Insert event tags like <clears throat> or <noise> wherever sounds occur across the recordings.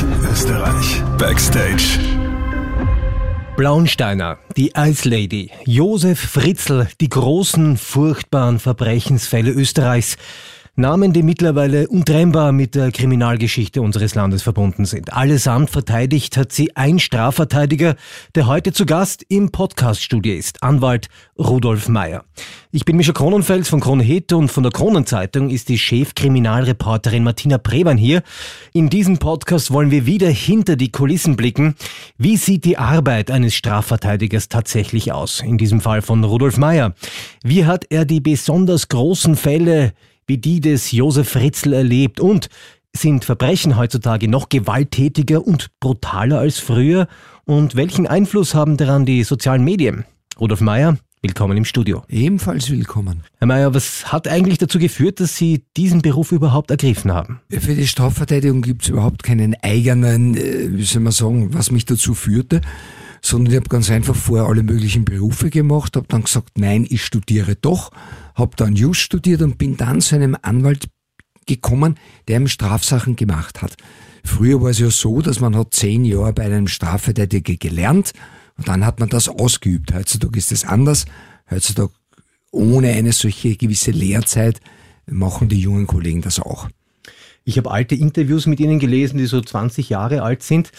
Österreich, Österreich. Backstage. Blaunsteiner, die Ice Lady, Josef Fritzl, die großen, furchtbaren Verbrechensfälle Österreichs. Namen, die mittlerweile untrennbar mit der Kriminalgeschichte unseres Landes verbunden sind. Allesamt verteidigt hat sie ein Strafverteidiger, der heute zu Gast im Podcaststudio ist, Anwalt Rudolf Meyer. Ich bin Mischa Kronenfels von Krone und von der Kronenzeitung ist die Chefkriminalreporterin Martina Preban hier. In diesem Podcast wollen wir wieder hinter die Kulissen blicken. Wie sieht die Arbeit eines Strafverteidigers tatsächlich aus? In diesem Fall von Rudolf Meyer. Wie hat er die besonders großen Fälle wie die des Josef Fritzl erlebt und sind Verbrechen heutzutage noch gewalttätiger und brutaler als früher? Und welchen Einfluss haben daran die sozialen Medien? Rudolf Meyer, willkommen im Studio. Ebenfalls willkommen. Herr Meyer, was hat eigentlich dazu geführt, dass Sie diesen Beruf überhaupt ergriffen haben? Für die Strafverteidigung gibt es überhaupt keinen eigenen, äh, wie soll man sagen, was mich dazu führte, sondern ich habe ganz einfach vorher alle möglichen Berufe gemacht, habe dann gesagt, nein, ich studiere doch habe dann Just studiert und bin dann zu einem Anwalt gekommen, der ihm Strafsachen gemacht hat. Früher war es ja so, dass man hat zehn Jahre bei einem Strafverteidiger gelernt und dann hat man das ausgeübt. Heutzutage ist es anders. Heutzutage ohne eine solche gewisse Lehrzeit machen die jungen Kollegen das auch. Ich habe alte Interviews mit Ihnen gelesen, die so 20 Jahre alt sind.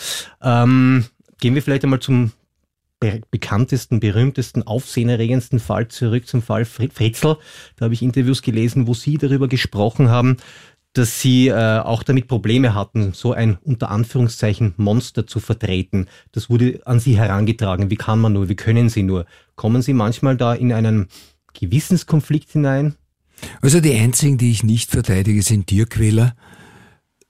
Ähm, gehen wir vielleicht einmal zum be bekanntesten, berühmtesten, aufsehenerregendsten Fall zurück zum Fall Fritzl. Da habe ich Interviews gelesen, wo Sie darüber gesprochen haben, dass Sie äh, auch damit Probleme hatten, so ein unter Anführungszeichen Monster zu vertreten. Das wurde an Sie herangetragen. Wie kann man nur? Wie können Sie nur? Kommen Sie manchmal da in einen Gewissenskonflikt hinein? Also die einzigen, die ich nicht verteidige, sind Tierquäler,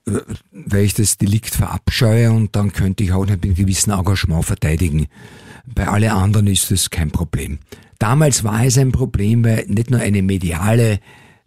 weil ich das Delikt verabscheue und dann könnte ich auch mit gewissem Engagement verteidigen. Bei alle anderen ist es kein Problem. Damals war es ein Problem, weil nicht nur eine mediale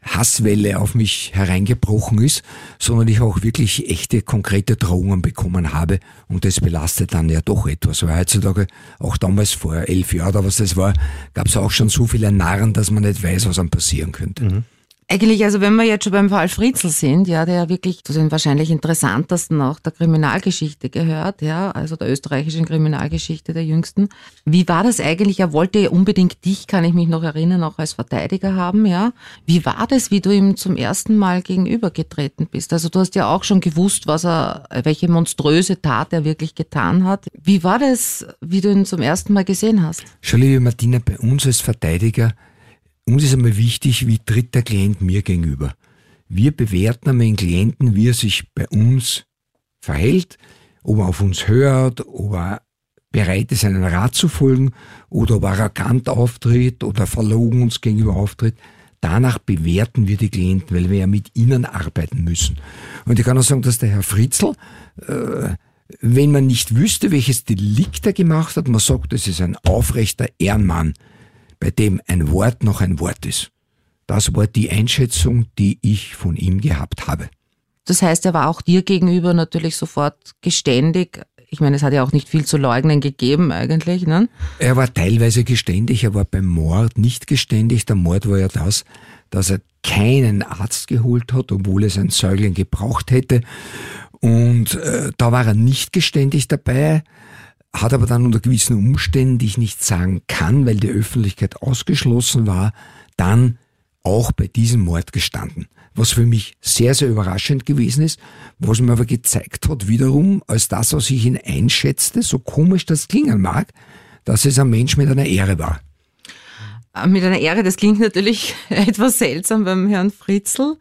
Hasswelle auf mich hereingebrochen ist, sondern ich auch wirklich echte, konkrete Drohungen bekommen habe und das belastet dann ja doch etwas. Weil heutzutage, auch damals vor elf Jahren oder was das war, gab es auch schon so viele Narren, dass man nicht weiß, was einem passieren könnte. Mhm. Eigentlich, also wenn wir jetzt schon beim Fall Fritzl sind, ja, der ja wirklich zu den wahrscheinlich interessantesten auch der Kriminalgeschichte gehört, ja, also der österreichischen Kriminalgeschichte der jüngsten. Wie war das eigentlich? Er wollte unbedingt dich, kann ich mich noch erinnern, auch als Verteidiger haben, ja. Wie war das, wie du ihm zum ersten Mal gegenübergetreten bist? Also du hast ja auch schon gewusst, was er, welche monströse Tat er wirklich getan hat. Wie war das, wie du ihn zum ersten Mal gesehen hast? Schau, liebe Martina, bei uns als Verteidiger uns ist einmal wichtig, wie tritt der Klient mir gegenüber. Wir bewerten einmal den Klienten, wie er sich bei uns verhält, ob er auf uns hört, ob er bereit ist, einen Rat zu folgen oder ob er arrogant auftritt oder verlogen uns gegenüber auftritt. Danach bewerten wir die Klienten, weil wir ja mit ihnen arbeiten müssen. Und ich kann auch sagen, dass der Herr Fritzl, äh, wenn man nicht wüsste, welches Delikt er gemacht hat, man sagt, das ist ein aufrechter Ehrenmann bei dem ein Wort noch ein Wort ist. Das war die Einschätzung, die ich von ihm gehabt habe. Das heißt, er war auch dir gegenüber natürlich sofort geständig. Ich meine, es hat ja auch nicht viel zu leugnen gegeben eigentlich. Ne? Er war teilweise geständig, er war beim Mord nicht geständig. Der Mord war ja das, dass er keinen Arzt geholt hat, obwohl es ein Säugling gebraucht hätte. Und äh, da war er nicht geständig dabei hat aber dann unter gewissen Umständen, die ich nicht sagen kann, weil die Öffentlichkeit ausgeschlossen war, dann auch bei diesem Mord gestanden. Was für mich sehr, sehr überraschend gewesen ist, was mir aber gezeigt hat, wiederum, als das, was ich ihn einschätzte, so komisch das klingen mag, dass es ein Mensch mit einer Ehre war. Mit einer Ehre, das klingt natürlich <laughs> etwas seltsam beim Herrn Fritzl.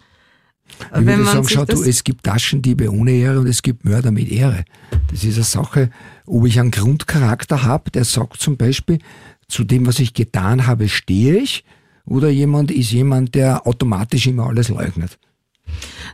Ich würde sagen, schau du, es gibt Taschendiebe ohne Ehre und es gibt Mörder mit Ehre. Das ist eine Sache, ob ich einen Grundcharakter habe, der sagt zum Beispiel, zu dem, was ich getan habe, stehe ich, oder jemand ist jemand, der automatisch immer alles leugnet.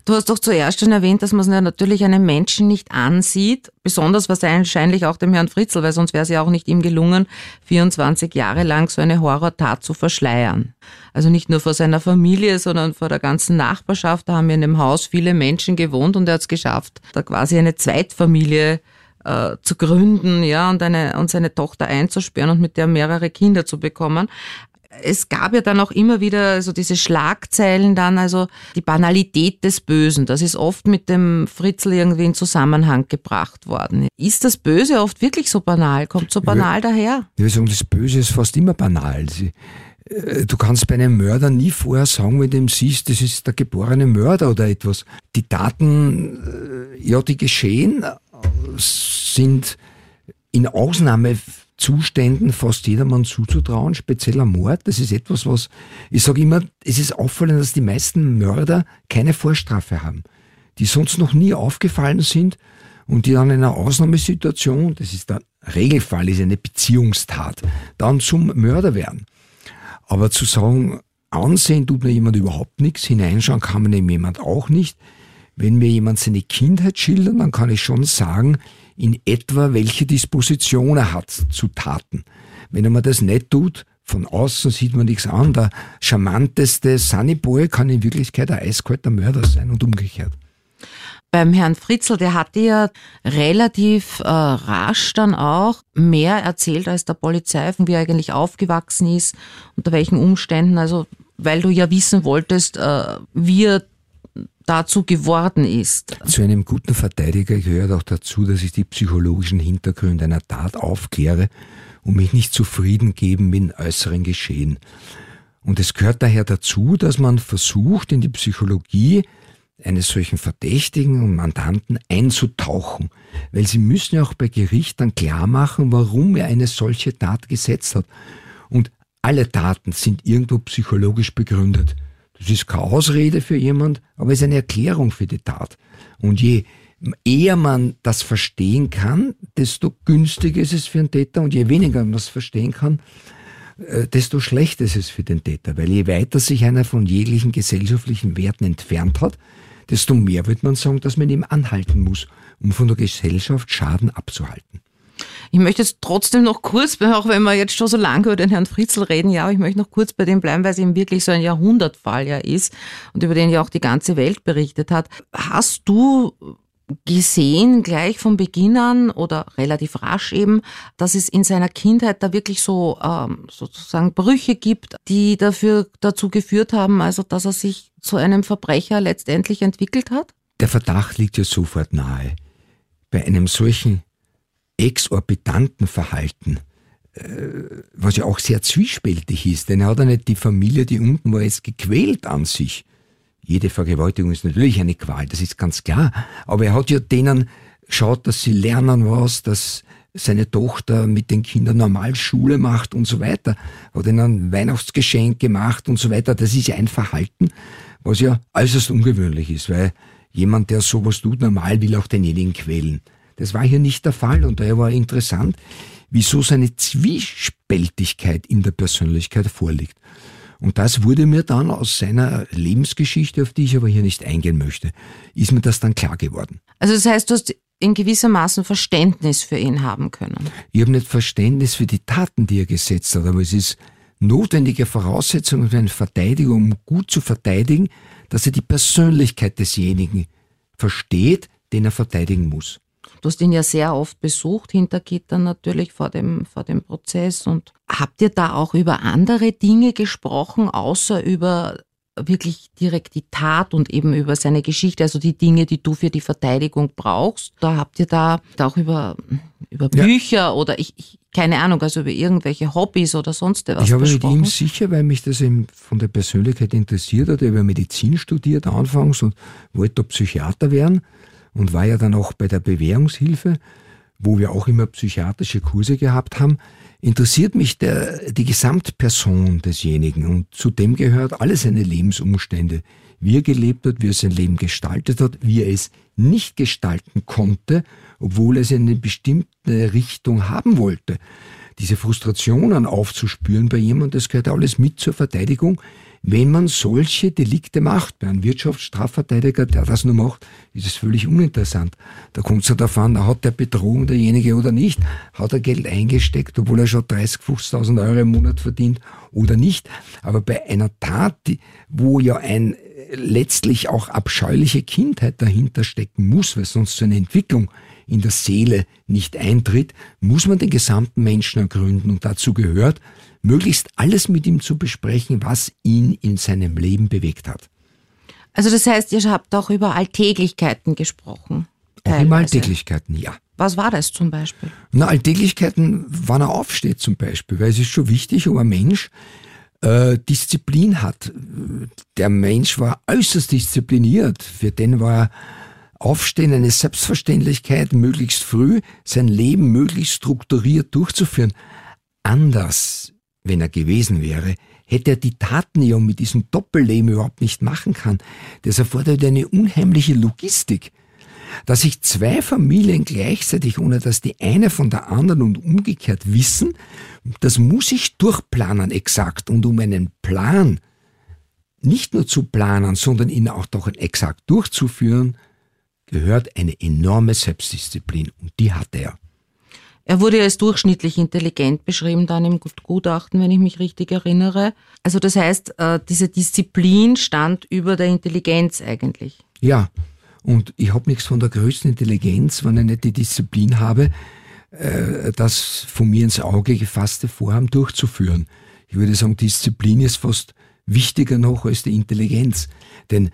Du hast doch zuerst schon erwähnt, dass man natürlich einen Menschen nicht ansieht, besonders wahrscheinlich auch dem Herrn Fritzl, weil sonst wäre es ja auch nicht ihm gelungen, 24 Jahre lang so eine Horrortat zu verschleiern. Also nicht nur vor seiner Familie, sondern vor der ganzen Nachbarschaft. Da haben in dem Haus viele Menschen gewohnt und er hat es geschafft, da quasi eine Zweitfamilie äh, zu gründen, ja, und eine und seine Tochter einzusperren und mit der mehrere Kinder zu bekommen. Es gab ja dann auch immer wieder so diese Schlagzeilen dann, also die Banalität des Bösen. Das ist oft mit dem Fritzl irgendwie in Zusammenhang gebracht worden. Ist das Böse oft wirklich so banal? Kommt so banal ja, daher? Ich würde sagen, das Böse ist fast immer banal. Sie, äh, du kannst bei einem Mörder nie vorher sagen, wenn du ihn siehst, das ist der geborene Mörder oder etwas. Die Taten, äh, ja, die geschehen, äh, sind in Ausnahmezuständen fast jedermann zuzutrauen, spezieller Mord. Das ist etwas, was, ich sage immer, es ist auffallend, dass die meisten Mörder keine Vorstrafe haben, die sonst noch nie aufgefallen sind und die dann in einer Ausnahmesituation, das ist der Regelfall, ist eine Beziehungstat, dann zum Mörder werden. Aber zu sagen, ansehen tut mir jemand überhaupt nichts, hineinschauen kann man dem jemand auch nicht. Wenn mir jemand seine Kindheit schildert, dann kann ich schon sagen, in etwa, welche Disposition er hat zu Taten. Wenn er mir das nicht tut, von außen sieht man nichts an. Der charmanteste Sunnyboy kann in Wirklichkeit ein eiskalter Mörder sein und umgekehrt. Beim Herrn Fritzl, der hatte ja relativ äh, rasch dann auch mehr erzählt als der Polizei, von wie er eigentlich aufgewachsen ist, unter welchen Umständen. Also, weil du ja wissen wolltest, äh, wie er dazu geworden ist. Zu einem guten Verteidiger gehört auch dazu, dass ich die psychologischen Hintergründe einer Tat aufkläre und mich nicht zufrieden geben mit dem äußeren Geschehen. Und es gehört daher dazu, dass man versucht, in die Psychologie eines solchen Verdächtigen und Mandanten einzutauchen, weil sie müssen ja auch bei Gericht dann klar machen, warum er eine solche Tat gesetzt hat. Und alle Taten sind irgendwo psychologisch begründet. Das ist keine Ausrede für jemand, aber es ist eine Erklärung für die Tat. Und je eher man das verstehen kann, desto günstiger ist es für den Täter und je weniger man das verstehen kann, äh, desto schlechter ist es für den Täter. Weil je weiter sich einer von jeglichen gesellschaftlichen Werten entfernt hat, desto mehr wird man sagen, dass man ihm anhalten muss, um von der Gesellschaft Schaden abzuhalten. Ich möchte jetzt trotzdem noch kurz, <laughs> auch wenn wir jetzt schon so lange über den Herrn Fritzl reden, ja, aber ich möchte noch kurz bei dem bleiben, weil es eben wirklich so ein Jahrhundertfall ja ist und über den ja auch die ganze Welt berichtet hat. Hast du gesehen, gleich von Beginn an oder relativ rasch eben, dass es in seiner Kindheit da wirklich so ähm, sozusagen Brüche gibt, die dafür dazu geführt haben, also dass er sich zu einem Verbrecher letztendlich entwickelt hat? Der Verdacht liegt ja sofort nahe. Bei einem solchen exorbitanten Verhalten, äh, was ja auch sehr zwiespältig ist, denn er hat ja nicht die Familie, die unten war, jetzt gequält an sich. Jede Vergewaltigung ist natürlich eine Qual, das ist ganz klar. Aber er hat ja denen schaut, dass sie lernen was, dass seine Tochter mit den Kindern normal Schule macht und so weiter. Hat ihnen ein Weihnachtsgeschenk gemacht und so weiter. Das ist ja ein Verhalten, was ja äußerst ungewöhnlich ist, weil jemand, der sowas tut, normal will auch denjenigen quälen. Das war hier nicht der Fall und daher war interessant, wieso seine Zwiespältigkeit in der Persönlichkeit vorliegt. Und das wurde mir dann aus seiner Lebensgeschichte, auf die ich aber hier nicht eingehen möchte, ist mir das dann klar geworden. Also das heißt, du hast in gewissermaßen Verständnis für ihn haben können. Ich habe nicht Verständnis für die Taten, die er gesetzt hat, aber es ist notwendige Voraussetzung für eine Verteidigung, um gut zu verteidigen, dass er die Persönlichkeit desjenigen versteht, den er verteidigen muss. Du hast ihn ja sehr oft besucht, hinter Gittern natürlich vor dem, vor dem Prozess. Und habt ihr da auch über andere Dinge gesprochen, außer über wirklich direkt die Tat und eben über seine Geschichte, also die Dinge, die du für die Verteidigung brauchst? Da habt ihr da auch über, über Bücher ja. oder ich, ich, keine Ahnung, also über irgendwelche Hobbys oder sonst was Ich habe besprochen? mit ihm sicher, weil mich das eben von der Persönlichkeit interessiert hat, über Medizin studiert anfangs und wollte Psychiater werden und war ja dann auch bei der Bewährungshilfe, wo wir auch immer psychiatrische Kurse gehabt haben, interessiert mich der, die Gesamtperson desjenigen. Und zu dem gehört alle seine Lebensumstände, wie er gelebt hat, wie er sein Leben gestaltet hat, wie er es nicht gestalten konnte, obwohl er es in eine bestimmte Richtung haben wollte. Diese Frustrationen aufzuspüren bei jemandem, das gehört alles mit zur Verteidigung, wenn man solche Delikte macht, bei einem Wirtschaftsstrafverteidiger, der das nur macht, ist es völlig uninteressant. Da kommt es ja davon, hat der Betrogen derjenige oder nicht, hat er Geld eingesteckt, obwohl er schon 30, 50.000 Euro im Monat verdient oder nicht. Aber bei einer Tat, wo ja ein letztlich auch abscheuliche Kindheit dahinter stecken muss, weil sonst so eine Entwicklung in der Seele nicht eintritt, muss man den gesamten Menschen ergründen und dazu gehört, möglichst alles mit ihm zu besprechen, was ihn in seinem Leben bewegt hat. Also das heißt, ihr habt auch über Alltäglichkeiten gesprochen. Auch über Alltäglichkeiten, ja. Was war das zum Beispiel? Na, Alltäglichkeiten, wann er aufsteht zum Beispiel, weil es ist schon wichtig, ob ein Mensch äh, Disziplin hat. Der Mensch war äußerst diszipliniert. Für den war Aufstehen eine Selbstverständlichkeit, möglichst früh sein Leben möglichst strukturiert durchzuführen. Anders, wenn er gewesen wäre, hätte er die Taten ja mit diesem Doppelleben überhaupt nicht machen kann. Das erfordert eine unheimliche Logistik. Dass sich zwei Familien gleichzeitig, ohne dass die eine von der anderen und umgekehrt wissen, das muss ich durchplanen exakt. Und um einen Plan nicht nur zu planen, sondern ihn auch doch exakt durchzuführen, gehört eine enorme Selbstdisziplin. Und die hat er. Er wurde als durchschnittlich intelligent beschrieben dann im Gutachten, wenn ich mich richtig erinnere. Also das heißt, äh, diese Disziplin stand über der Intelligenz eigentlich. Ja, und ich habe nichts von der größten Intelligenz, wenn ich nicht die Disziplin habe, äh, das von mir ins Auge gefasste Vorhaben durchzuführen. Ich würde sagen, Disziplin ist fast wichtiger noch als die Intelligenz. Denn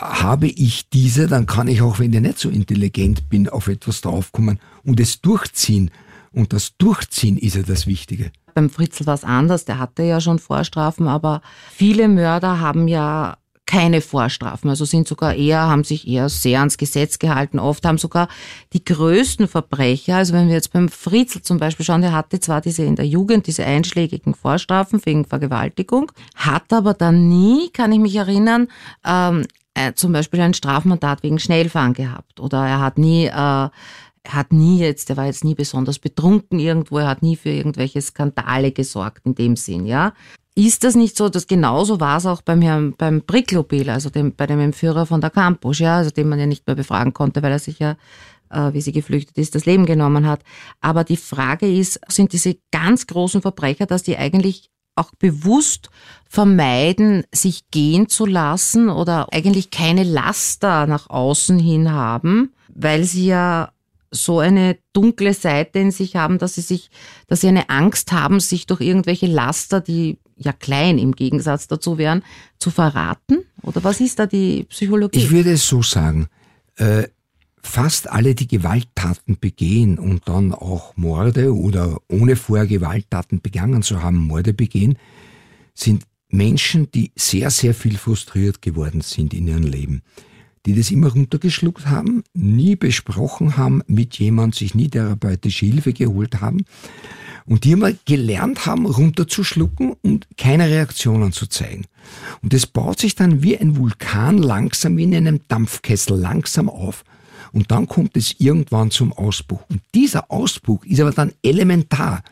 habe ich diese, dann kann ich auch, wenn ich nicht so intelligent bin, auf etwas draufkommen und es durchziehen. Und das Durchziehen ist ja das Wichtige. Beim Fritzl war es anders, der hatte ja schon Vorstrafen, aber viele Mörder haben ja keine Vorstrafen, also sind sogar eher, haben sich eher sehr ans Gesetz gehalten. Oft haben sogar die größten Verbrecher, also wenn wir jetzt beim Fritzl zum Beispiel schauen, der hatte zwar diese in der Jugend diese einschlägigen Vorstrafen wegen Vergewaltigung, hat aber dann nie, kann ich mich erinnern, ähm, äh, zum Beispiel ein Strafmandat wegen Schnellfahren gehabt oder er hat nie äh, er hat nie jetzt, er war jetzt nie besonders betrunken irgendwo, er hat nie für irgendwelche Skandale gesorgt in dem Sinn, ja. Ist das nicht so, dass genauso war es auch beim Herrn, beim Bricklopel, also dem, bei dem Entführer von der Campus, ja, also den man ja nicht mehr befragen konnte, weil er sich ja, äh, wie sie geflüchtet ist, das Leben genommen hat. Aber die Frage ist, sind diese ganz großen Verbrecher, dass die eigentlich auch bewusst vermeiden, sich gehen zu lassen oder eigentlich keine Laster nach außen hin haben, weil sie ja so eine dunkle Seite in sich haben, dass sie sich, dass sie eine Angst haben, sich durch irgendwelche Laster, die ja klein im Gegensatz dazu wären, zu verraten? Oder was ist da die Psychologie? Ich würde es so sagen. Äh, fast alle, die Gewalttaten begehen und dann auch Morde oder ohne vorher Gewalttaten begangen zu haben, Morde begehen, sind Menschen, die sehr, sehr viel frustriert geworden sind in ihrem Leben die das immer runtergeschluckt haben, nie besprochen haben mit jemand, sich nie therapeutische Hilfe geholt haben und die immer gelernt haben, runterzuschlucken und keine Reaktionen zu zeigen. Und das baut sich dann wie ein Vulkan langsam wie in einem Dampfkessel langsam auf. Und dann kommt es irgendwann zum Ausbruch. Und dieser Ausbruch ist aber dann elementar.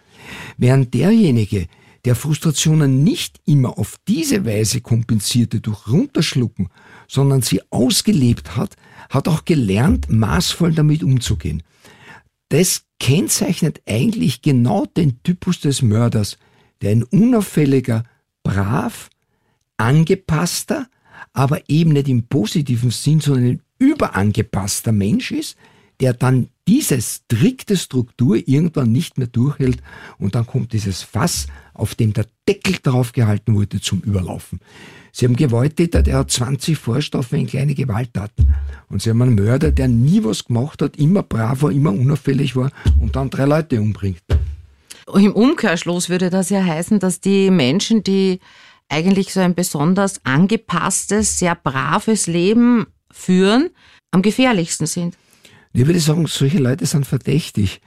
Während derjenige, der Frustrationen nicht immer auf diese Weise kompensierte durch Runterschlucken, sondern sie ausgelebt hat, hat auch gelernt, maßvoll damit umzugehen. Das kennzeichnet eigentlich genau den Typus des Mörders, der ein unauffälliger, brav, angepasster, aber eben nicht im positiven Sinn, sondern ein überangepasster Mensch ist, der dann diese strikte Struktur irgendwann nicht mehr durchhält und dann kommt dieses Fass, auf dem der Deckel draufgehalten wurde, zum Überlaufen. Sie haben Gewalttäter, der hat 20 Vorstrafen in kleine Gewalttaten. Und Sie haben einen Mörder, der nie was gemacht hat, immer brav war, immer unauffällig war und dann drei Leute umbringt. Im Umkehrschluss würde das ja heißen, dass die Menschen, die eigentlich so ein besonders angepasstes, sehr braves Leben führen, am gefährlichsten sind. Ich würde sagen, solche Leute sind verdächtig,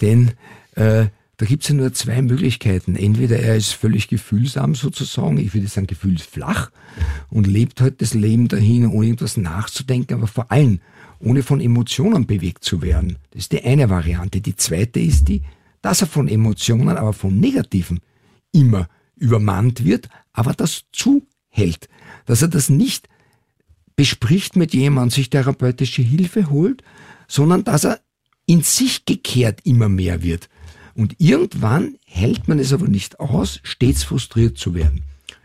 denn äh, da gibt es ja nur zwei Möglichkeiten. Entweder er ist völlig gefühlsam sozusagen, ich würde sagen gefühlsflach und lebt halt das Leben dahin, ohne irgendwas nachzudenken, aber vor allem ohne von Emotionen bewegt zu werden. Das ist die eine Variante. Die zweite ist die, dass er von Emotionen, aber von Negativen immer übermannt wird, aber das zuhält. Dass er das nicht bespricht mit jemandem, sich therapeutische Hilfe holt, sondern dass er in sich gekehrt immer mehr wird. Und irgendwann hält man es aber nicht aus, stets frustriert zu werden.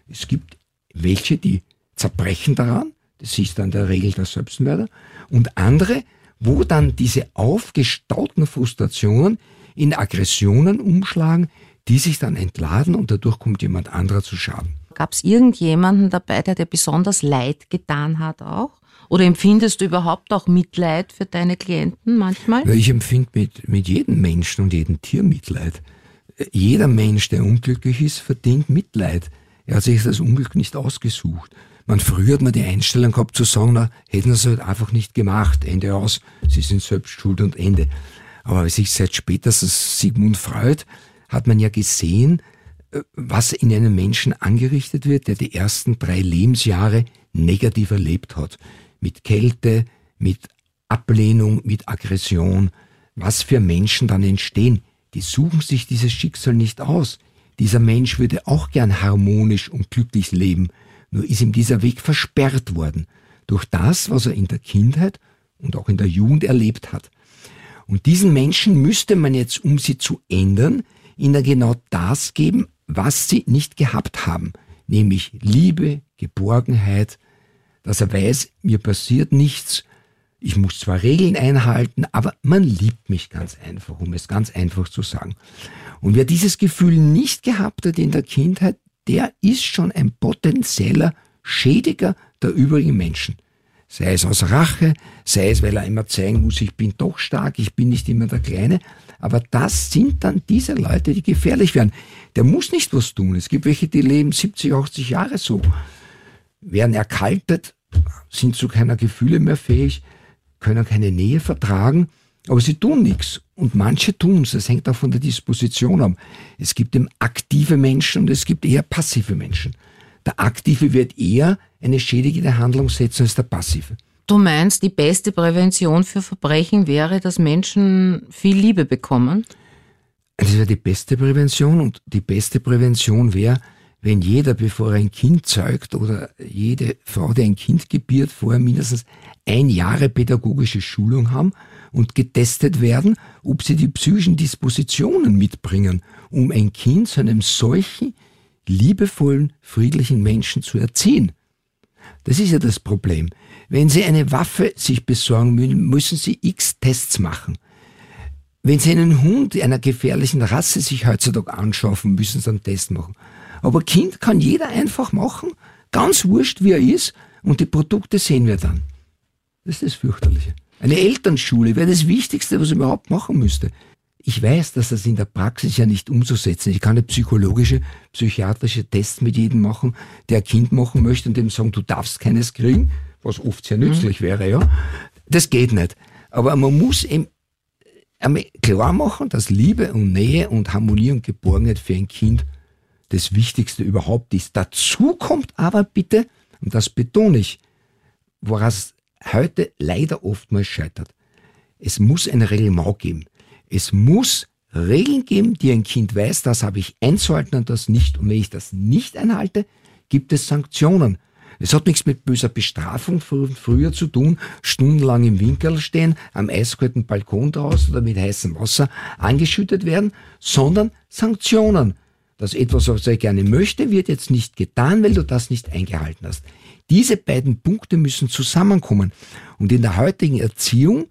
Es gibt welche, die zerbrechen daran, das ist dann der Regel der Selbstmörder, und andere, wo dann diese aufgestauten Frustrationen in Aggressionen umschlagen, die sich dann entladen und dadurch kommt jemand anderer zu Schaden. Gab es irgendjemanden dabei, der dir besonders leid getan hat auch? Oder empfindest du überhaupt auch Mitleid für deine Klienten manchmal? Ich empfinde mit, mit jedem Menschen und jedem Tier Mitleid. Jeder Mensch, der unglücklich ist, verdient Mitleid. Er hat sich das Unglück nicht ausgesucht. Man früher hat man die Einstellung gehabt zu sagen, na, hätten sie halt einfach nicht gemacht, Ende aus, sie sind selbst schuld und Ende. Aber sich seit spätestens Sigmund Freud hat man ja gesehen, was in einem Menschen angerichtet wird, der die ersten drei Lebensjahre negativ erlebt hat. Mit Kälte, mit Ablehnung, mit Aggression. Was für Menschen dann entstehen. Die suchen sich dieses Schicksal nicht aus. Dieser Mensch würde auch gern harmonisch und glücklich leben nur ist ihm dieser Weg versperrt worden durch das, was er in der Kindheit und auch in der Jugend erlebt hat. Und diesen Menschen müsste man jetzt, um sie zu ändern, ihnen genau das geben, was sie nicht gehabt haben, nämlich Liebe, Geborgenheit, dass er weiß, mir passiert nichts, ich muss zwar Regeln einhalten, aber man liebt mich ganz einfach, um es ganz einfach zu sagen. Und wer dieses Gefühl nicht gehabt hat in der Kindheit, der ist schon ein potenzieller Schädiger der übrigen Menschen. Sei es aus Rache, sei es, weil er immer zeigen muss, ich bin doch stark, ich bin nicht immer der Kleine. Aber das sind dann diese Leute, die gefährlich werden. Der muss nicht was tun. Es gibt welche, die leben 70, 80 Jahre so, werden erkaltet, sind zu keiner Gefühle mehr fähig, können keine Nähe vertragen aber sie tun nichts. Und manche tun es. Das hängt auch von der Disposition ab. Es gibt eben aktive Menschen und es gibt eher passive Menschen. Der Aktive wird eher eine schädigende Handlung setzen als der Passive. Du meinst, die beste Prävention für Verbrechen wäre, dass Menschen viel Liebe bekommen? Das wäre die beste Prävention und die beste Prävention wäre, wenn jeder, bevor er ein Kind zeugt oder jede Frau, die ein Kind gebiert, vorher mindestens ein Jahre pädagogische Schulung haben und getestet werden, ob sie die psychischen Dispositionen mitbringen, um ein Kind zu einem solchen liebevollen, friedlichen Menschen zu erziehen. Das ist ja das Problem. Wenn Sie eine Waffe sich besorgen müssen, müssen Sie x Tests machen. Wenn Sie einen Hund einer gefährlichen Rasse sich heutzutage anschaffen, müssen Sie einen Test machen. Aber Kind kann jeder einfach machen, ganz wurscht wie er ist, und die Produkte sehen wir dann. Das ist das Fürchterliche. Eine Elternschule wäre das Wichtigste, was ich überhaupt machen müsste. Ich weiß, dass das in der Praxis ja nicht umzusetzen ist. Ich kann nicht psychologische, psychiatrische Tests mit jedem machen, der ein Kind machen möchte und dem sagen, du darfst keines kriegen, was oft sehr nützlich mhm. wäre, ja. Das geht nicht. Aber man muss eben klar machen, dass Liebe und Nähe und Harmonie und Geborgenheit für ein Kind das Wichtigste überhaupt ist. Dazu kommt aber bitte, und das betone ich, woraus heute leider oftmals scheitert. Es muss ein Reglement geben. Es muss Regeln geben, die ein Kind weiß, das habe ich einzuhalten und das nicht. Und wenn ich das nicht einhalte, gibt es Sanktionen. Es hat nichts mit böser Bestrafung früher zu tun, stundenlang im Winkel stehen, am eiskalten Balkon draußen oder mit heißem Wasser angeschüttet werden, sondern Sanktionen. Das etwas, was ich gerne möchte, wird jetzt nicht getan, weil du das nicht eingehalten hast. Diese beiden Punkte müssen zusammenkommen. Und in der heutigen Erziehung,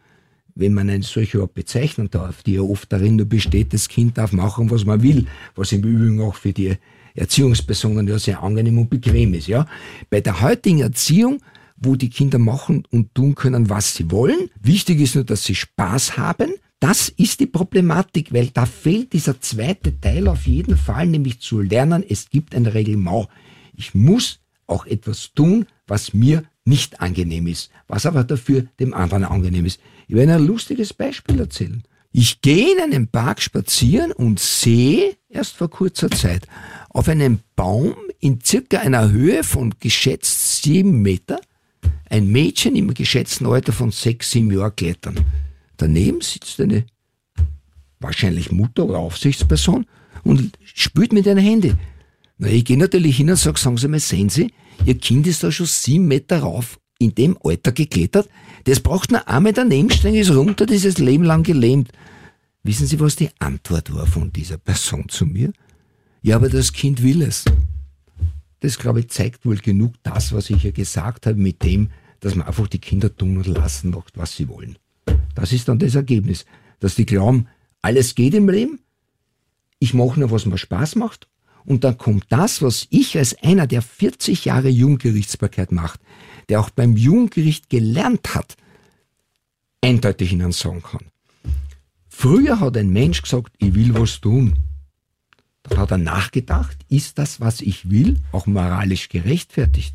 wenn man eine solche Art bezeichnen darf, die ja oft darin nur besteht, das Kind darf machen, was man will, was im Übrigen auch für die Erziehungspersonen ja sehr angenehm und bequem ist, ja. Bei der heutigen Erziehung, wo die Kinder machen und tun können, was sie wollen, wichtig ist nur, dass sie Spaß haben, das ist die Problematik, weil da fehlt dieser zweite Teil auf jeden Fall, nämlich zu lernen, es gibt ein Reglement. Ich muss auch etwas tun, was mir nicht angenehm ist, was aber dafür dem anderen angenehm ist. Ich werde ein lustiges Beispiel erzählen. Ich gehe in einem Park spazieren und sehe erst vor kurzer Zeit auf einem Baum in circa einer Höhe von geschätzt sieben Meter ein Mädchen im geschätzten Alter von sechs, sieben Jahren klettern. Daneben sitzt eine wahrscheinlich Mutter oder Aufsichtsperson und spürt mit ihren Händen. Na, ich gehe natürlich hin und sage, sagen Sie mal, sehen Sie, Ihr Kind ist da schon sieben Meter rauf in dem Alter geklettert. Das braucht nur einmal daneben stehen, ist runter, ist Leben lang gelähmt. Wissen Sie, was die Antwort war von dieser Person zu mir? Ja, aber das Kind will es. das glaube ich zeigt wohl genug das, was ich ja gesagt habe, mit dem, dass man einfach die Kinder tun und lassen macht, was sie wollen. Das ist dann das Ergebnis, dass die glauben, alles geht im Leben, ich mache nur, was mir Spaß macht und dann kommt das, was ich als einer, der 40 Jahre Jugendgerichtsbarkeit macht, der auch beim Jugendgericht gelernt hat, eindeutig ihnen sagen kann. Früher hat ein Mensch gesagt, ich will was tun. Dann hat er nachgedacht, ist das, was ich will, auch moralisch gerechtfertigt?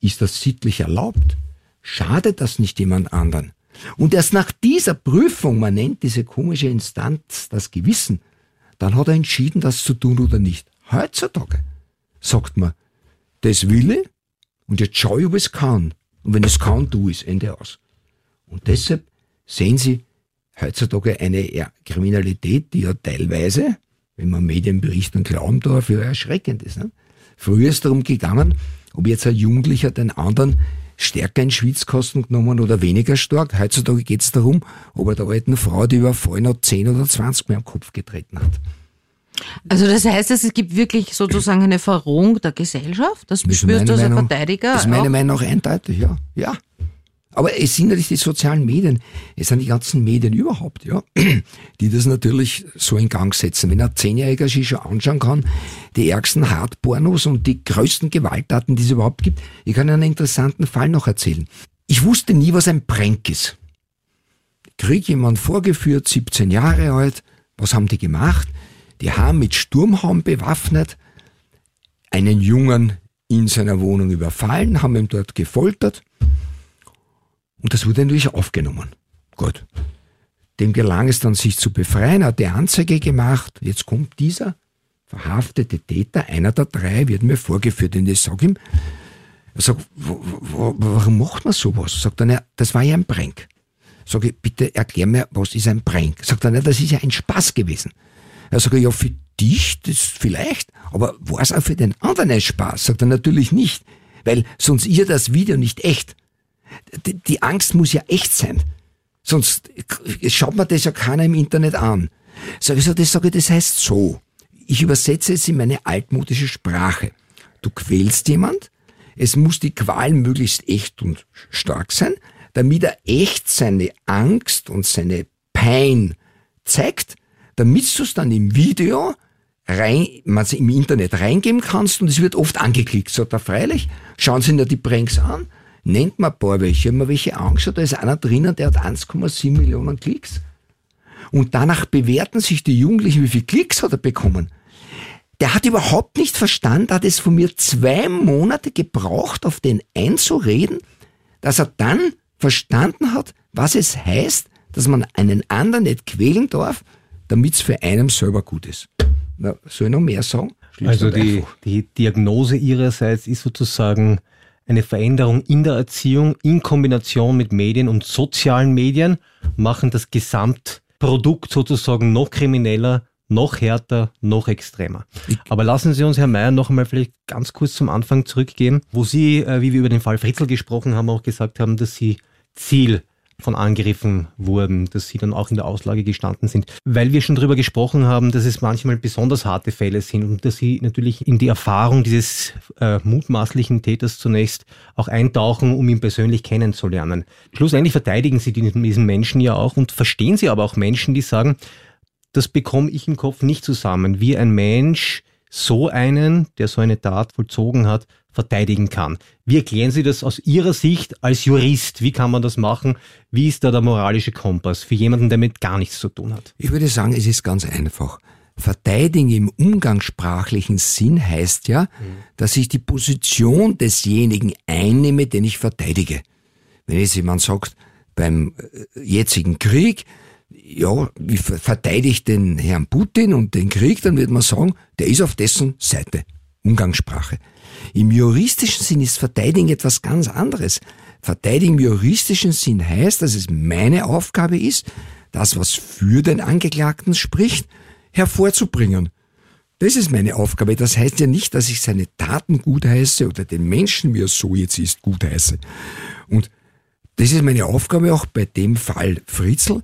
Ist das sittlich erlaubt? Schadet das nicht jemand anderen? Und erst nach dieser Prüfung, man nennt diese komische Instanz das Gewissen, dann hat er entschieden, das zu tun oder nicht. Heutzutage sagt man, das will ich und jetzt schau ich, ob es kann. Und wenn es kann, tu es, Ende aus. Und deshalb sehen Sie heutzutage eine Kriminalität, die ja teilweise, wenn man Medienberichten glauben darf, ja erschreckend ist. Ne? Früher ist darum gegangen, ob jetzt ein Jugendlicher den anderen stärker in Schwitzkosten genommen oder weniger stark. Heutzutage geht es darum, ob er der alten Frau, die überfallen hat, 10 oder 20 mehr am Kopf getreten hat. Also das heißt, es gibt wirklich sozusagen eine Verrohung der Gesellschaft? Das, das spürst du als Meinung, Verteidiger? Das ist meine Meinung nach eindeutig, ja. ja. Aber es sind natürlich die sozialen Medien, es sind die ganzen Medien überhaupt, ja, <clears throat> die das natürlich so in Gang setzen. Wenn ein Zehnjähriger sich schon anschauen kann, die ärgsten Hardpornos und die größten Gewalttaten, die es überhaupt gibt. Ich kann einen interessanten Fall noch erzählen. Ich wusste nie, was ein Prank ist. Krieg jemand vorgeführt, 17 Jahre alt. Was haben die gemacht? Die haben mit Sturmhauen bewaffnet einen Jungen in seiner Wohnung überfallen, haben ihn dort gefoltert und das wurde natürlich aufgenommen. Gut. Dem gelang es dann, sich zu befreien, hat die Anzeige gemacht. Jetzt kommt dieser verhaftete Täter, einer der drei, wird mir vorgeführt. Und ich sage ihm, er sagt, warum macht man sowas? Sagt er, das war ja ein Prank. Sag ich, bitte erklär mir, was ist ein Prank? Sagt er, das ist ja ein Spaß gewesen. Er sagt, ja, für dich, das vielleicht, aber war es auch für den anderen ein Spaß? Sagt er, natürlich nicht, weil sonst ja das Video nicht echt die Angst muss ja echt sein. Sonst schaut man das ja keiner im Internet an. Sag ich so, das sage ich, das heißt so. Ich übersetze es in meine altmodische Sprache. Du quälst jemand, es muss die Qual möglichst echt und stark sein, damit er echt seine Angst und seine Pein zeigt, damit du es dann im Video rein, man im Internet reingeben kannst und es wird oft angeklickt. Sagt er freilich, schauen Sie nur die Pranks an, nennt man ein paar welche. Ich habe mir welche angeschaut, da ist einer drinnen, der hat 1,7 Millionen Klicks. Und danach bewerten sich die Jugendlichen, wie viele Klicks hat er bekommen. Der hat überhaupt nicht verstanden, hat es von mir zwei Monate gebraucht, auf den einzureden, dass er dann verstanden hat, was es heißt, dass man einen anderen nicht quälen darf, damit es für einen selber gut ist. Na, soll ich noch mehr sagen? Schließt also die, die Diagnose ihrerseits ist sozusagen, eine Veränderung in der Erziehung in Kombination mit Medien und sozialen Medien machen das Gesamtprodukt sozusagen noch krimineller, noch härter, noch extremer. Aber lassen Sie uns, Herr Mayer, noch einmal vielleicht ganz kurz zum Anfang zurückgehen, wo Sie, äh, wie wir über den Fall Fritzl gesprochen haben, auch gesagt haben, dass Sie Ziel von Angriffen wurden, dass sie dann auch in der Auslage gestanden sind. Weil wir schon darüber gesprochen haben, dass es manchmal besonders harte Fälle sind und dass sie natürlich in die Erfahrung dieses äh, mutmaßlichen Täters zunächst auch eintauchen, um ihn persönlich kennenzulernen. Schlussendlich verteidigen sie diesen Menschen ja auch und verstehen sie aber auch Menschen, die sagen, das bekomme ich im Kopf nicht zusammen, wie ein Mensch so einen, der so eine Tat vollzogen hat, verteidigen kann. Wie erklären Sie das aus Ihrer Sicht als Jurist? Wie kann man das machen? Wie ist da der moralische Kompass für jemanden, der mit gar nichts zu tun hat? Ich würde sagen, es ist ganz einfach. Verteidigen im umgangssprachlichen Sinn heißt ja, dass ich die Position desjenigen einnehme, den ich verteidige. Wenn jetzt jemand sagt, beim äh, jetzigen Krieg, ja, wie verteidige den Herrn Putin und den Krieg, dann wird man sagen, der ist auf dessen Seite. Umgangssprache. Im juristischen Sinn ist Verteidigen etwas ganz anderes. Verteidigen im juristischen Sinn heißt, dass es meine Aufgabe ist, das, was für den Angeklagten spricht, hervorzubringen. Das ist meine Aufgabe. Das heißt ja nicht, dass ich seine Taten gutheiße oder den Menschen, wie er so jetzt ist, gutheiße. Und das ist meine Aufgabe auch bei dem Fall Fritzl,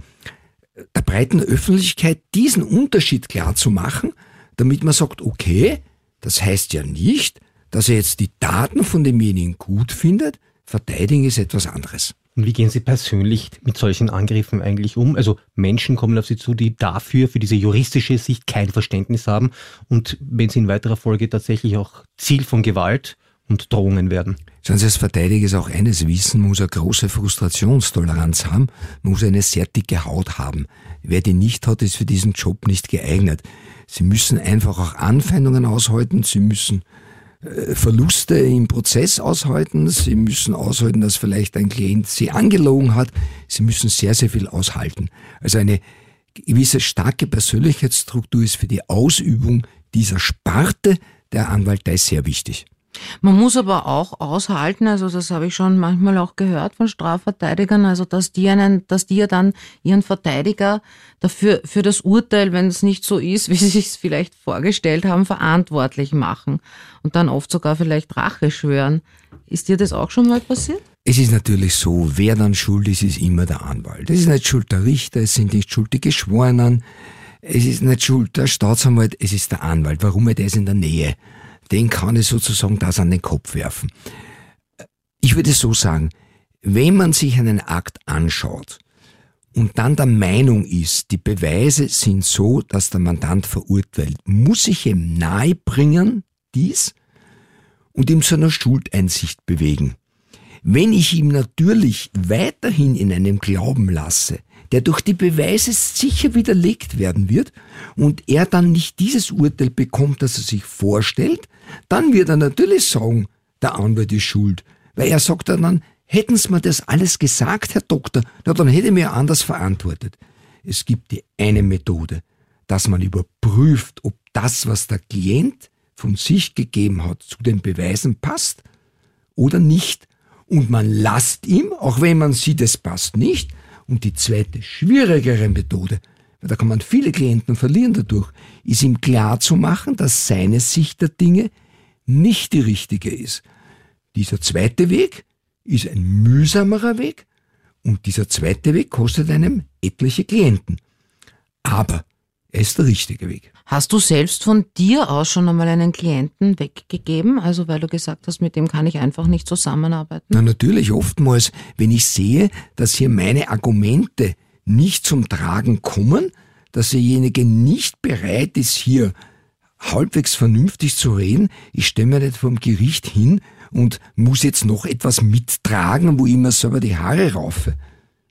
der breiten Öffentlichkeit diesen Unterschied klar zu machen, damit man sagt, okay, das heißt ja nicht, Dass er jetzt die Daten von demjenigen gut findet, verteidigen ist etwas anderes. Und wie gehen Sie persönlich mit solchen Angriffen eigentlich um? Also Menschen kommen auf Sie zu, die dafür, für diese juristische Sicht kein Verständnis haben und wenn sie in weiterer Folge tatsächlich auch Ziel von Gewalt und Drohungen werden. Schauen Sie, als Verteidiger ist auch eines wissen, muss eine große Frustrationstoleranz haben, muss eine sehr dicke Haut haben. Wer die nicht hat, ist für diesen Job nicht geeignet. Sie müssen einfach auch Anfeindungen aushalten, Sie müssen äh, Verluste im Prozess aushalten, Sie müssen aushalten, dass vielleicht ein Klient Sie angelogen hat, Sie müssen sehr, sehr viel aushalten. Also eine gewisse starke Persönlichkeitsstruktur ist für die Ausübung dieser Sparte der Anwaltei sehr wichtig. Man muss aber auch aushalten, also das habe ich schon manchmal auch gehört von Strafverteidigern, also dass die einen, dass die ja dann ihren Verteidiger dafür, für das Urteil, wenn es nicht so ist, <laughs> wie sie es vielleicht vorgestellt haben, verantwortlich machen und dann oft sogar vielleicht Rache schwören. Ist dir das auch schon mal passiert? Es ist natürlich so, wer dann schuld ist, ist immer der Anwalt. Es ist nicht schuld der Richter, es sind nicht schuld die Geschworenen, es ist nicht schuld der Staatsanwalt, es ist der Anwalt. Warum er das in der Nähe? Den kann ich sozusagen das an den Kopf werfen. Ich würde so sagen, wenn man sich einen Akt anschaut und dann der Meinung ist, die Beweise sind so, dass der Mandant verurteilt, muss ich ihm nahebringen, dies, und ihm zu einer Schuldeinsicht bewegen. Wenn ich ihm natürlich weiterhin in einem Glauben lasse, der durch die Beweise sicher widerlegt werden wird und er dann nicht dieses Urteil bekommt, das er sich vorstellt, dann wird er natürlich sagen, der Anwalt ist schuld. Weil er sagt dann, hätten Sie mir das alles gesagt, Herr Doktor, na dann hätte ich mir anders verantwortet. Es gibt die eine Methode, dass man überprüft, ob das, was der Klient von sich gegeben hat, zu den Beweisen passt oder nicht. Und man lasst ihm, auch wenn man sieht, es passt nicht, und die zweite, schwierigere Methode, weil da kann man viele Klienten verlieren dadurch, ist ihm klar zu machen, dass seine Sicht der Dinge nicht die richtige ist. Dieser zweite Weg ist ein mühsamerer Weg und dieser zweite Weg kostet einem etliche Klienten. Aber er ist der richtige Weg. Hast du selbst von dir aus schon einmal einen Klienten weggegeben? Also weil du gesagt hast, mit dem kann ich einfach nicht zusammenarbeiten? Na natürlich, oftmals, wenn ich sehe, dass hier meine Argumente nicht zum Tragen kommen, dass derjenige nicht bereit ist, hier halbwegs vernünftig zu reden, ich stelle mir nicht vom Gericht hin und muss jetzt noch etwas mittragen, wo ich mir selber die Haare raufe.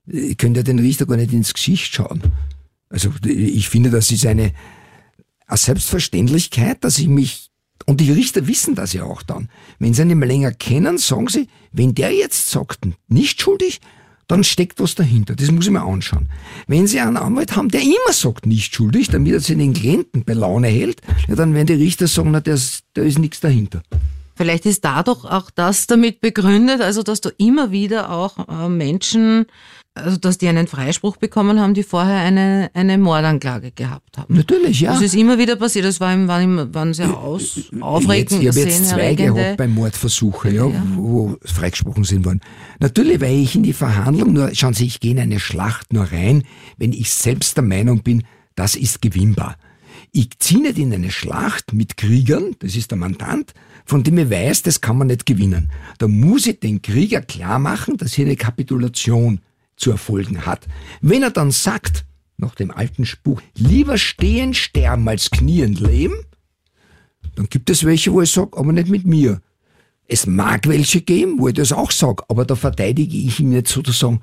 Ich könnte ja den Richter gar nicht ins Gesicht schauen. Also ich finde, das ist eine, eine Selbstverständlichkeit, dass ich mich, und die Richter wissen das ja auch dann, wenn sie ihn länger kennen, sagen sie, wenn der jetzt sagt, nicht schuldig, dann steckt was dahinter. Das muss ich mir anschauen. Wenn Sie einen Anwalt haben, der immer sagt, nicht schuldig, damit er sich den Klienten bei Laune hält, ja, dann werden die Richter sagen, na, da ist, ist nichts dahinter. Vielleicht ist da doch auch das damit begründet, also dass du immer wieder auch äh, Menschen also dass die einen Freispruch bekommen haben, die vorher eine, eine Mordanklage gehabt haben. Natürlich, ja. Das ist immer wieder passiert. Das war, waren, waren sehr aus, aufregend. Jetzt, ich habe jetzt zwei gehabt beim Mordversuche, ja, ja, wo freigesprochen sind worden. Natürlich, weil ich in die Verhandlung nur, schauen Sie, ich gehe in eine Schlacht nur rein, wenn ich selbst der Meinung bin, das ist gewinnbar. Ich ziehe nicht in eine Schlacht mit Kriegern, das ist der Mandant, von dem ich weiß, das kann man nicht gewinnen. Da muss ich den Krieger klar machen, dass hier eine Kapitulation zu erfolgen hat. Wenn er dann sagt, nach dem alten Spruch, lieber stehen sterben als kniend leben, dann gibt es welche, wo ich sage, aber nicht mit mir. Es mag welche geben, wo ich das auch sage, aber da verteidige ich ihm nicht sozusagen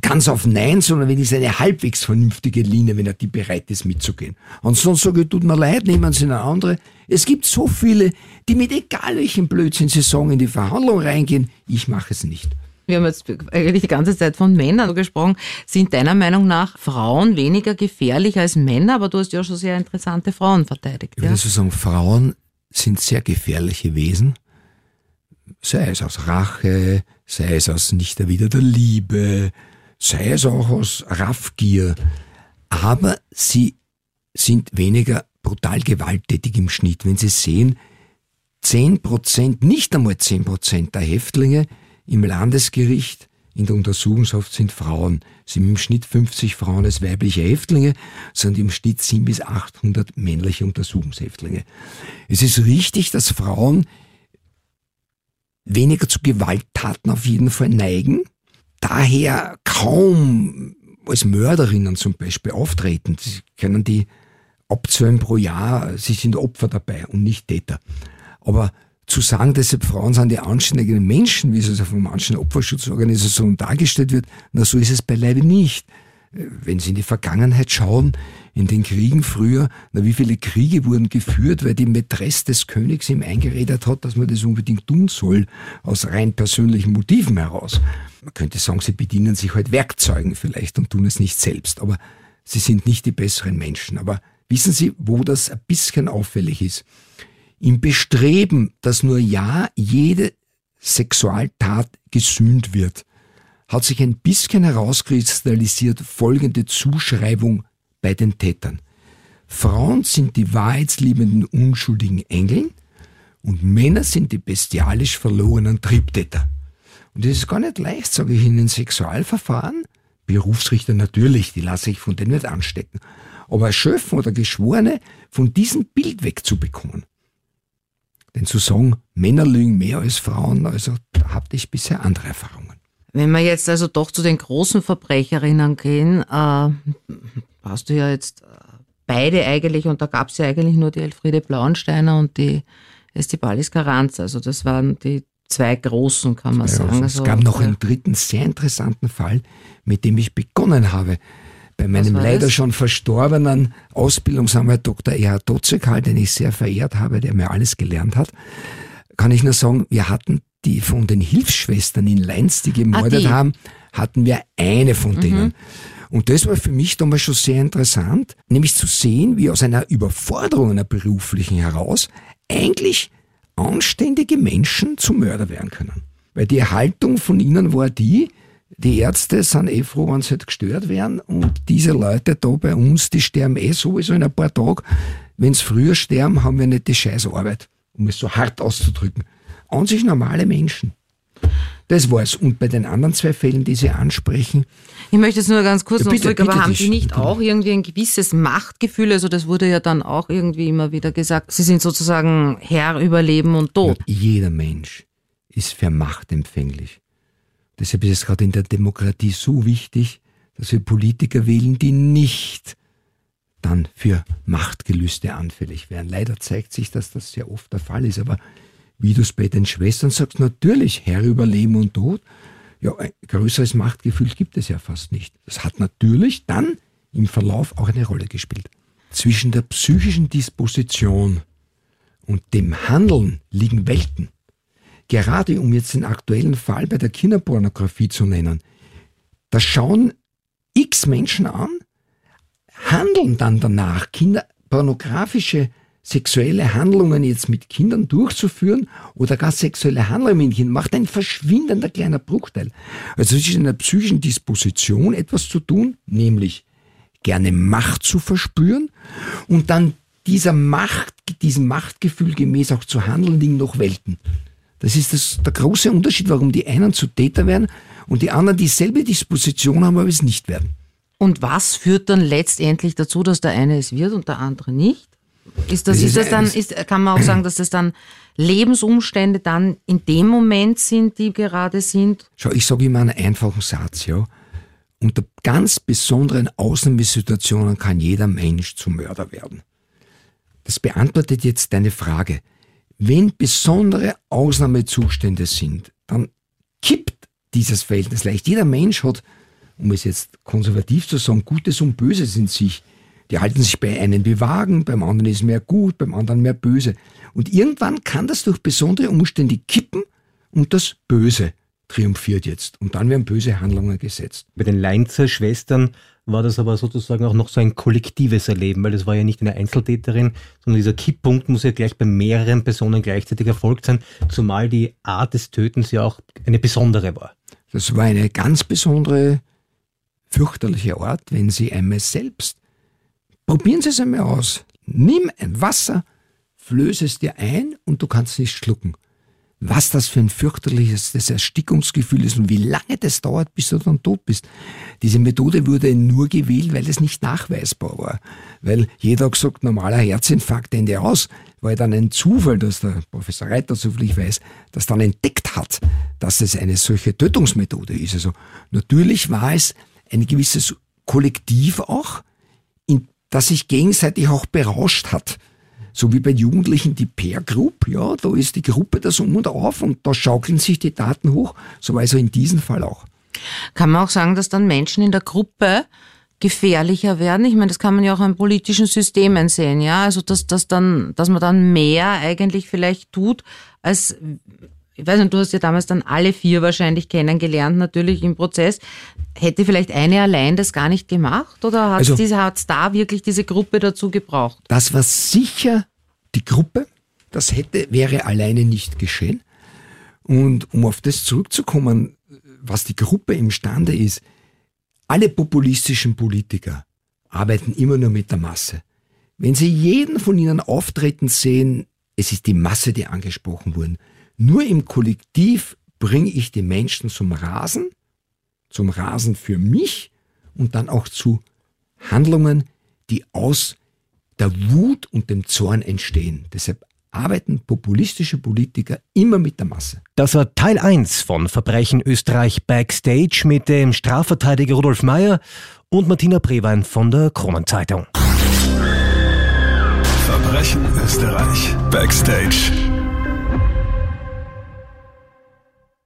ganz auf Nein, sondern wenn es eine halbwegs vernünftige Linie, wenn er die bereit ist mitzugehen. Ansonsten sage ich, tut mir leid, nehmen Sie eine andere. Es gibt so viele, die mit egal welchen Blödsinn sie sagen, in die Verhandlung reingehen. Ich mache es nicht wir haben jetzt eigentlich die ganze Zeit von Männern gesprochen. Sind deiner Meinung nach Frauen weniger gefährlich als Männer? Aber du hast ja schon sehr interessante Frauen verteidigt. Ich würde so sagen, Frauen sind sehr gefährliche Wesen. Sei es aus Rache, sei es aus nicht erwiderter Liebe, sei es auch aus Raffgier. Aber sie sind weniger brutal gewalttätig im Schnitt. Wenn Sie sehen, zehn Prozent, nicht einmal zehn Prozent der Häftlinge im Landesgericht in der Untersuchungshaft sind Frauen. Sind im Schnitt 50 Frauen als weibliche Häftlinge, sondern im Schnitt 700 bis 800 männliche Untersuchungshäftlinge. Es ist richtig, dass Frauen weniger zu Gewalttaten auf jeden Fall neigen, daher kaum als Mörderinnen zum Beispiel auftreten. Sie können die abzählen pro Jahr, sie sind Opfer dabei und nicht Täter. Aber zu sagen, deshalb Frauen sind die anständigen Menschen, wie es also von manchen Opferschutzorganisationen dargestellt wird, na so ist es beileibe nicht. Wenn Sie in die Vergangenheit schauen, in den Kriegen früher, na wie viele Kriege wurden geführt, weil die Mätresse des Königs ihm eingeredet hat, dass man das unbedingt tun soll, aus rein persönlichen Motiven heraus. Man könnte sagen, sie bedienen sich halt Werkzeugen vielleicht und tun es nicht selbst, aber sie sind nicht die besseren Menschen. Aber wissen Sie, wo das ein bisschen auffällig ist? Im Bestreben, dass nur ja jede Sexualtat gesühnt wird, hat sich ein bisschen herauskristallisiert folgende Zuschreibung bei den Tätern. Frauen sind die wahrheitsliebenden, unschuldigen Engeln und Männer sind die bestialisch verlorenen Triebtäter. Und das ist gar nicht leicht, sage ich Ihnen, Sexualverfahren. Berufsrichter natürlich, die lasse ich von denen nicht anstecken. Aber Schöpfen oder Geschworene von diesem Bild wegzubekommen. Denn zu sagen, Männer lügen mehr als Frauen, also da habe ich bisher andere Erfahrungen. Wenn wir jetzt also doch zu den großen Verbrecherinnen gehen, äh, hast du ja jetzt äh, beide eigentlich, und da gab es ja eigentlich nur die Elfriede Blauensteiner und die Estibalis Caranza. Also das waren die zwei großen, kann man sagen. Also, es gab noch einen dritten sehr interessanten Fall, mit dem ich begonnen habe. Bei meinem leider das? schon verstorbenen Ausbildungsanwalt Dr. Erhard Dotzekal, den ich sehr verehrt habe, der mir alles gelernt hat, kann ich nur sagen, wir hatten die von den Hilfsschwestern in Leins, die gemordet ah, die. haben, hatten wir eine von mhm. denen. Und das war für mich damals schon sehr interessant, nämlich zu sehen, wie aus einer Überforderung einer beruflichen heraus eigentlich anständige Menschen zu Mörder werden können. Weil die Haltung von ihnen war die, die Ärzte sind eh froh, wenn sie halt gestört werden und diese Leute da bei uns, die sterben eh sowieso in ein paar Tagen. Wenn sie früher sterben, haben wir nicht die Scheißarbeit, um es so hart auszudrücken. An sich normale Menschen. Das war's. Und bei den anderen zwei Fällen, die Sie ansprechen. Ich möchte jetzt nur ganz kurz ja, bitte, noch zurück, aber haben Sie nicht auch irgendwie ein gewisses Machtgefühl? Also das wurde ja dann auch irgendwie immer wieder gesagt. Sie sind sozusagen Herr über Leben und Tod. Ja, jeder Mensch ist für Macht empfänglich. Deshalb ist es gerade in der Demokratie so wichtig, dass wir Politiker wählen, die nicht dann für Machtgelüste anfällig wären. Leider zeigt sich, dass das sehr oft der Fall ist, aber wie du es bei den Schwestern sagst, natürlich Herr über Leben und Tod. Ja, ein größeres Machtgefühl gibt es ja fast nicht. Das hat natürlich dann im Verlauf auch eine Rolle gespielt. Zwischen der psychischen Disposition und dem Handeln liegen Welten. Gerade um jetzt den aktuellen Fall bei der Kinderpornografie zu nennen, da schauen x Menschen an, handeln dann danach, kinderpornografische sexuelle Handlungen jetzt mit Kindern durchzuführen oder gar sexuelle Handlungen mit Kindern macht ein verschwindender kleiner Bruchteil. Also es ist in der psychischen Disposition etwas zu tun, nämlich gerne Macht zu verspüren und dann dieser Macht, diesem Machtgefühl gemäß auch zu handeln, liegen noch Welten. Das ist das, der große Unterschied, warum die einen zu Täter werden und die anderen dieselbe Disposition haben, aber es nicht werden. Und was führt dann letztendlich dazu, dass der eine es wird und der andere nicht? Ist das, das ist, das dann, ist, kann man auch sagen, dass das dann Lebensumstände dann in dem Moment sind, die gerade sind? Schau, ich sage immer einen einfachen Satz, ja. Unter ganz besonderen Ausnahmesituationen kann jeder Mensch zum Mörder werden. Das beantwortet jetzt deine Frage. Wenn besondere Ausnahmezustände sind, dann kippt dieses Verhältnis leicht. Jeder Mensch hat, um es jetzt konservativ zu sagen, Gutes und Böses in sich. Die halten sich bei einem wie Wagen, beim anderen ist mehr gut, beim anderen mehr böse. Und irgendwann kann das durch besondere Umstände kippen und das Böse triumphiert jetzt. Und dann werden böse Handlungen gesetzt. Bei den Leinzer Schwestern war das aber sozusagen auch noch so ein kollektives Erleben, weil das war ja nicht eine Einzeltäterin, sondern dieser Kipppunkt muss ja gleich bei mehreren Personen gleichzeitig erfolgt sein, zumal die Art des Tötens ja auch eine besondere war. Das war eine ganz besondere, fürchterliche Art, wenn sie einmal selbst Probieren Sie es einmal aus. Nimm ein Wasser, flöße es dir ein und du kannst nicht schlucken. Was das für ein fürchterliches das Erstickungsgefühl ist und wie lange das dauert, bis du dann tot bist. Diese Methode wurde nur gewählt, weil es nicht nachweisbar war. Weil jeder gesagt, normaler Herzinfarkt, Ende aus, war dann ein Zufall, dass der Professor Reiter, soviel ich weiß, das dann entdeckt hat, dass es eine solche Tötungsmethode ist. Also natürlich war es ein gewisses Kollektiv auch, in das sich gegenseitig auch berauscht hat so wie bei Jugendlichen die Peer Group, ja, da ist die Gruppe das um und auf und da schaukeln sich die Daten hoch, so war also in diesem Fall auch. Kann man auch sagen, dass dann Menschen in der Gruppe gefährlicher werden? Ich meine, das kann man ja auch an politischen Systemen sehen, ja, also dass, dass dann, dass man dann mehr eigentlich vielleicht tut, als ich weiß nicht, du hast ja damals dann alle vier wahrscheinlich kennengelernt, natürlich im Prozess. Hätte vielleicht eine allein das gar nicht gemacht oder hat es also, da wirklich diese Gruppe dazu gebraucht? Das war sicher die Gruppe. Das hätte, wäre alleine nicht geschehen. Und um auf das zurückzukommen, was die Gruppe imstande ist, alle populistischen Politiker arbeiten immer nur mit der Masse. Wenn Sie jeden von ihnen auftreten sehen, es ist die Masse, die angesprochen wurde. Nur im Kollektiv bringe ich die Menschen zum Rasen, zum Rasen für mich und dann auch zu Handlungen, die aus der Wut und dem Zorn entstehen. Deshalb arbeiten populistische Politiker immer mit der Masse. Das war Teil 1 von Verbrechen Österreich Backstage mit dem Strafverteidiger Rudolf Mayer und Martina Prewein von der Kronenzeitung. Verbrechen Österreich Backstage